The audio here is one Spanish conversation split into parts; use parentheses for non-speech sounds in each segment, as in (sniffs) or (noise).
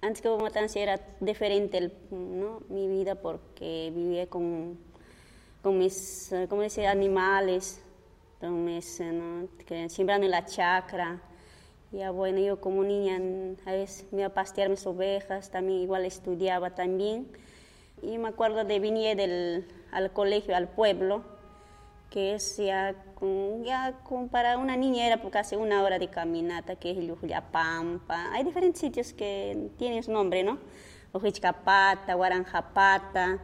Antes que Matanza era diferente ¿no? mi vida porque vivía con, con mis, ¿cómo dice? animales, entonces, ¿no? sembrando en la chacra. Ya bueno, yo como niña a veces me iba a pastear mis ovejas, también igual estudiaba también. Y me acuerdo de venir del, al colegio, al pueblo, que es ya, ya para una niña era por casi una hora de caminata, que es Pampa. Hay diferentes sitios que tienen su nombre, ¿no? Ojichcapata, Guaranjapata.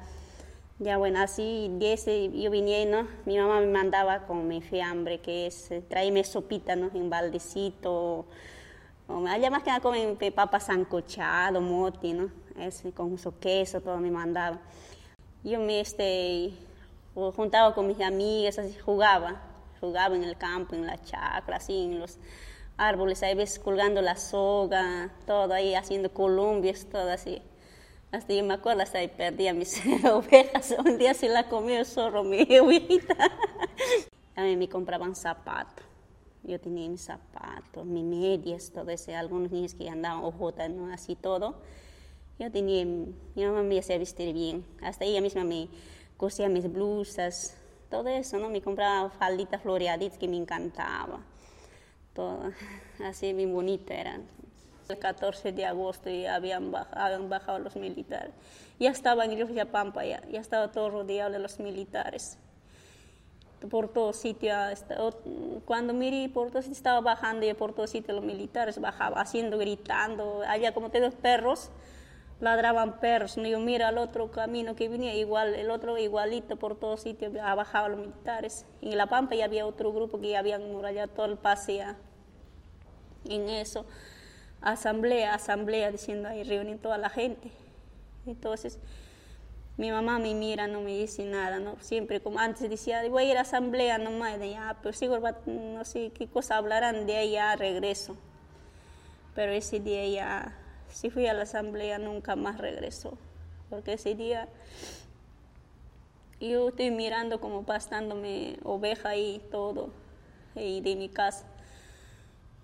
Ya bueno, así de yo vine, ¿no? Mi mamá me mandaba con mi fiambre, que es eh, traerme sopita, ¿no? En baldecito. O, allá más que nada comen papa sancochado, moti, ¿no? Es, con su queso, todo me mandaba. Yo me este, juntaba con mis amigas, así jugaba. Jugaba en el campo, en la chacra, así, en los árboles, ahí ves colgando la soga, todo ahí haciendo columpios, todo así. Hasta yo me acuerdo, hasta ahí perdí a mis (laughs) ovejas. Un día se la comió el zorro, mi ovejita. (laughs) A mí me compraban zapatos. Yo tenía mis zapatos, mis medias, todo eso. Algunos niños que andaban ojotas, ¿no? Así todo. Yo tenía, mi mamá me hacía vestir bien. Hasta ella misma me cosía mis blusas, todo eso, ¿no? Me compraba falditas floreaditas que me encantaba. Todo (laughs) así bien bonita eran. El 14 de agosto habían bajado, bajado los militares. Ya estaba en Pampa, ya, ya estaba todo rodeado de los militares. Por todo sitio, cuando miré por todo sitio estaba bajando y por todo sitio los militares bajaban, haciendo, gritando. Había como tres perros, ladraban perros. Yo mira al otro camino que venía, igual, el otro igualito por todo sitio, bajado los militares. En La Pampa ya había otro grupo que ya habían murallado todo el paseo en eso asamblea, asamblea, diciendo ahí reúnen toda la gente. Entonces, mi mamá me mira, no me dice nada, ¿no? Siempre como antes decía, voy a ir a asamblea nomás, de ya, pero sigo, no sé qué cosa hablarán, de ahí ya regreso. Pero ese día ya, si fui a la asamblea, nunca más regresó, porque ese día yo estoy mirando como pastándome oveja y todo, y de mi casa.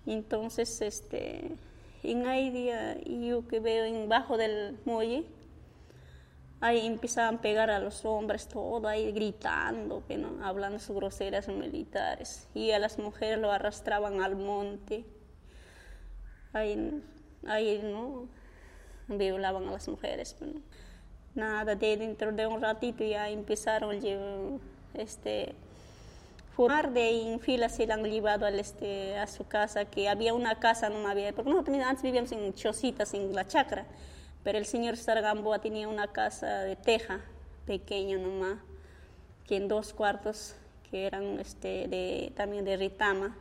Entonces, este en ahí día yo que veo en bajo del muelle, ahí empezaban a pegar a los hombres, todo ahí gritando, hablando sus groseras militares, y a las mujeres lo arrastraban al monte, ahí, ahí no violaban a las mujeres. nada, de dentro de un ratito ya empezaron este formar de en fila se la han llevado al este, a su casa, que había una casa, no había, porque nosotros antes vivíamos en chocitas, en la chacra, pero el señor Sargamboa tenía una casa de teja, pequeña nomás, que en dos cuartos, que eran este, de, también de ritama.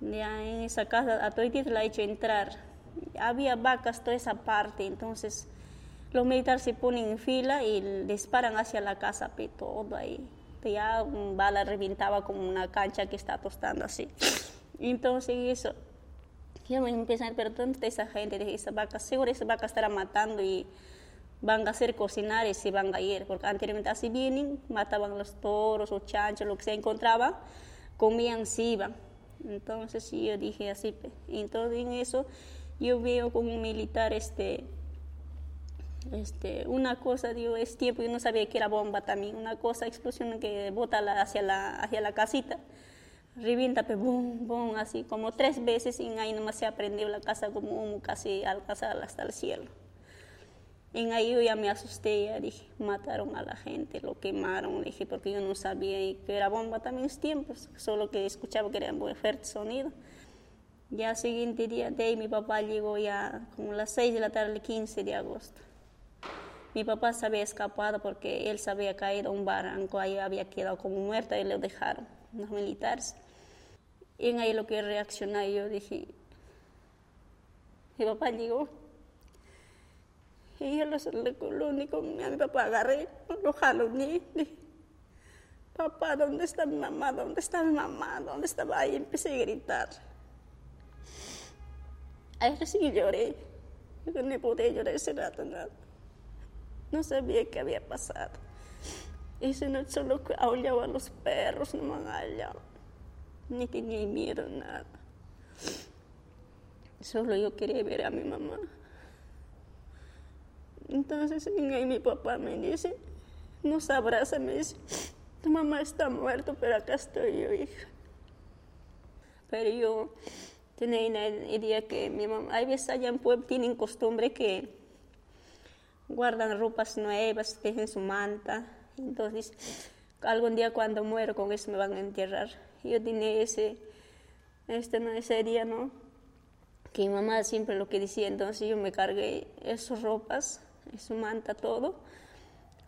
Ya en esa casa a toditito la ha hecho entrar. Había vacas toda esa parte, entonces los militares se ponen en fila y disparan hacia la casa, todo ahí ya un bala reventaba como una cancha que está tostando así. (sniffs) Entonces eso, yo me empecé a pero ¿dónde está esa gente? de esa vaca, seguro esa vaca estará matando y van a hacer cocinar y se van a ir, porque anteriormente así vienen, mataban los toros o chanchos, lo que se encontraba, comían, se iban. Entonces yo dije así, entonces en eso yo veo como un militar este este, una cosa, digo, es tiempo, yo no sabía que era bomba también, una cosa, explosión que bota hacia, la, hacia la casita, revienta, pero boom, boom, así, como tres veces y ahí nomás se aprendió la casa como humo casi alcanzar hasta el cielo. En ahí yo ya me asusté, ya dije, mataron a la gente, lo quemaron, dije, porque yo no sabía que era bomba también es tiempo, solo que escuchaba que era un fuerte sonido. Ya siguiente día de ahí mi papá llegó ya como las 6 de la tarde, el 15 de agosto. Mi papá se había escapado porque él se había caído a un barranco, ahí había quedado como muerto y lo dejaron los militares. Y en ahí lo que reaccioné, yo dije, mi papá llegó. Y yo lo, lo único, a mi papá agarré, lo jalo, dije, papá, ¿dónde está mi mamá? ¿Dónde está mi mamá? ¿Dónde estaba? Ahí empecé a gritar. Ahí recién lloré. Yo no podía llorar ese rato, nada. No sabía qué había pasado. Y si no solo aullaba a los perros, no me han Ni tenía miedo, nada. Solo yo quería ver a mi mamá. Entonces mi papá me dice, nos abraza, me dice, tu mamá está muerta, pero acá estoy yo, hija. Pero yo la idea que mi mamá, hay veces allá en pueblo tienen costumbre que guardan ropas nuevas, dejen su manta. Entonces, algún día cuando muero con eso me van a enterrar. Yo tenía ese, este, no, ese día, ¿no? Que mi mamá siempre lo que decía, entonces yo me cargué esas ropas, su manta, todo,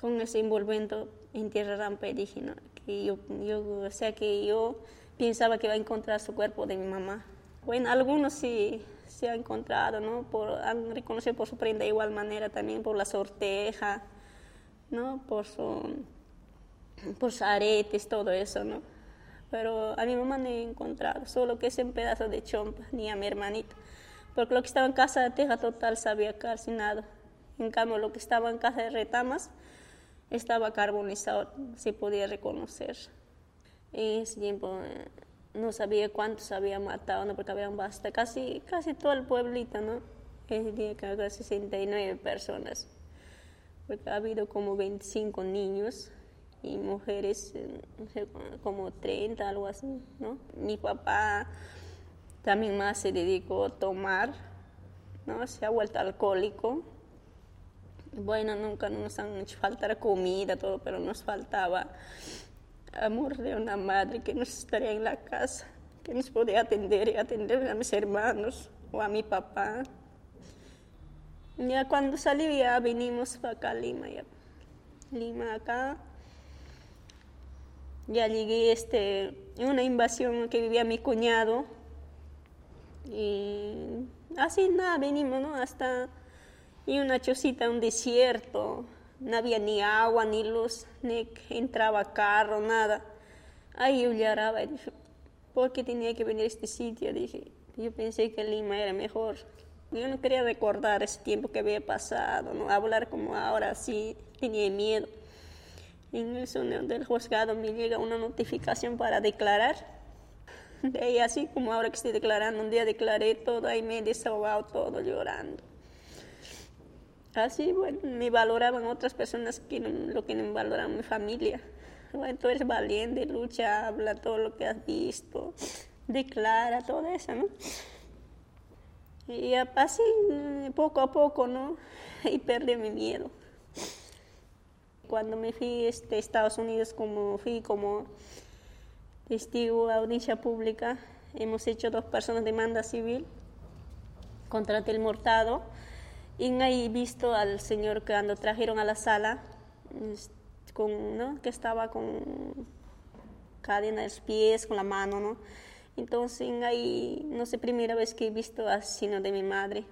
con ese envolvento enterrarán, pero dije, ¿no? Que yo, yo, o sea, que yo pensaba que iba a encontrar su cuerpo de mi mamá. Bueno, algunos sí se han encontrado, ¿no? Por, han reconocido por su prenda de igual manera también, por la sorteja, ¿no? Por, su, por sus aretes, todo eso, ¿no? Pero a mi mamá no he encontrado, solo que es un pedazo de chompa, ni a mi hermanito. Porque lo que estaba en casa de teja total se había calcinado. En cambio, lo que estaba en casa de retamas estaba carbonizado, se podía reconocer. En ese tiempo eh, no sabía cuántos había matado, ¿no? porque habían basta, casi, casi todo el pueblito, ¿no? Ese día que 69 personas, porque ha habido como 25 niños y mujeres, no sé, como 30, algo así, ¿no? Mi papá también más se dedicó a tomar, ¿no? Se ha vuelto alcohólico. Bueno, nunca nos han hecho faltar comida, todo, pero nos faltaba amor de una madre que nos estaría en la casa, que nos podía atender y atender a mis hermanos o a mi papá. Ya cuando salí ya vinimos para acá a Lima, ya. Lima acá. Ya llegué este, una invasión que vivía mi cuñado. Y así nada, venimos, ¿no? Hasta y una chocita, un desierto no había ni agua, ni luz, ni entraba carro, nada. Ahí yo lloraba y dije, ¿por qué tenía que venir a este sitio? Dije, yo pensé que Lima era mejor. Yo no quería recordar ese tiempo que había pasado, no hablar como ahora, sí, tenía miedo. En eso del juzgado me llega una notificación para declarar. Y así como ahora que estoy declarando, un día declaré todo, ahí me he todo llorando. Así, bueno, me valoraban otras personas que lo que me valoraban mi familia. Bueno, tú eres valiente, lucha, habla todo lo que has visto, declara, todo eso, ¿no? Y así, poco a poco, ¿no? Y perdí mi miedo. Cuando me fui este, a Estados Unidos, como fui como testigo a audiencia pública, hemos hecho dos personas demanda civil contra el mortado y ahí visto al señor cuando trajeron a la sala, con, ¿no? que estaba con cadena de los pies, con la mano, ¿no? Entonces ahí, no sé, primera vez que he visto asesino de mi madre.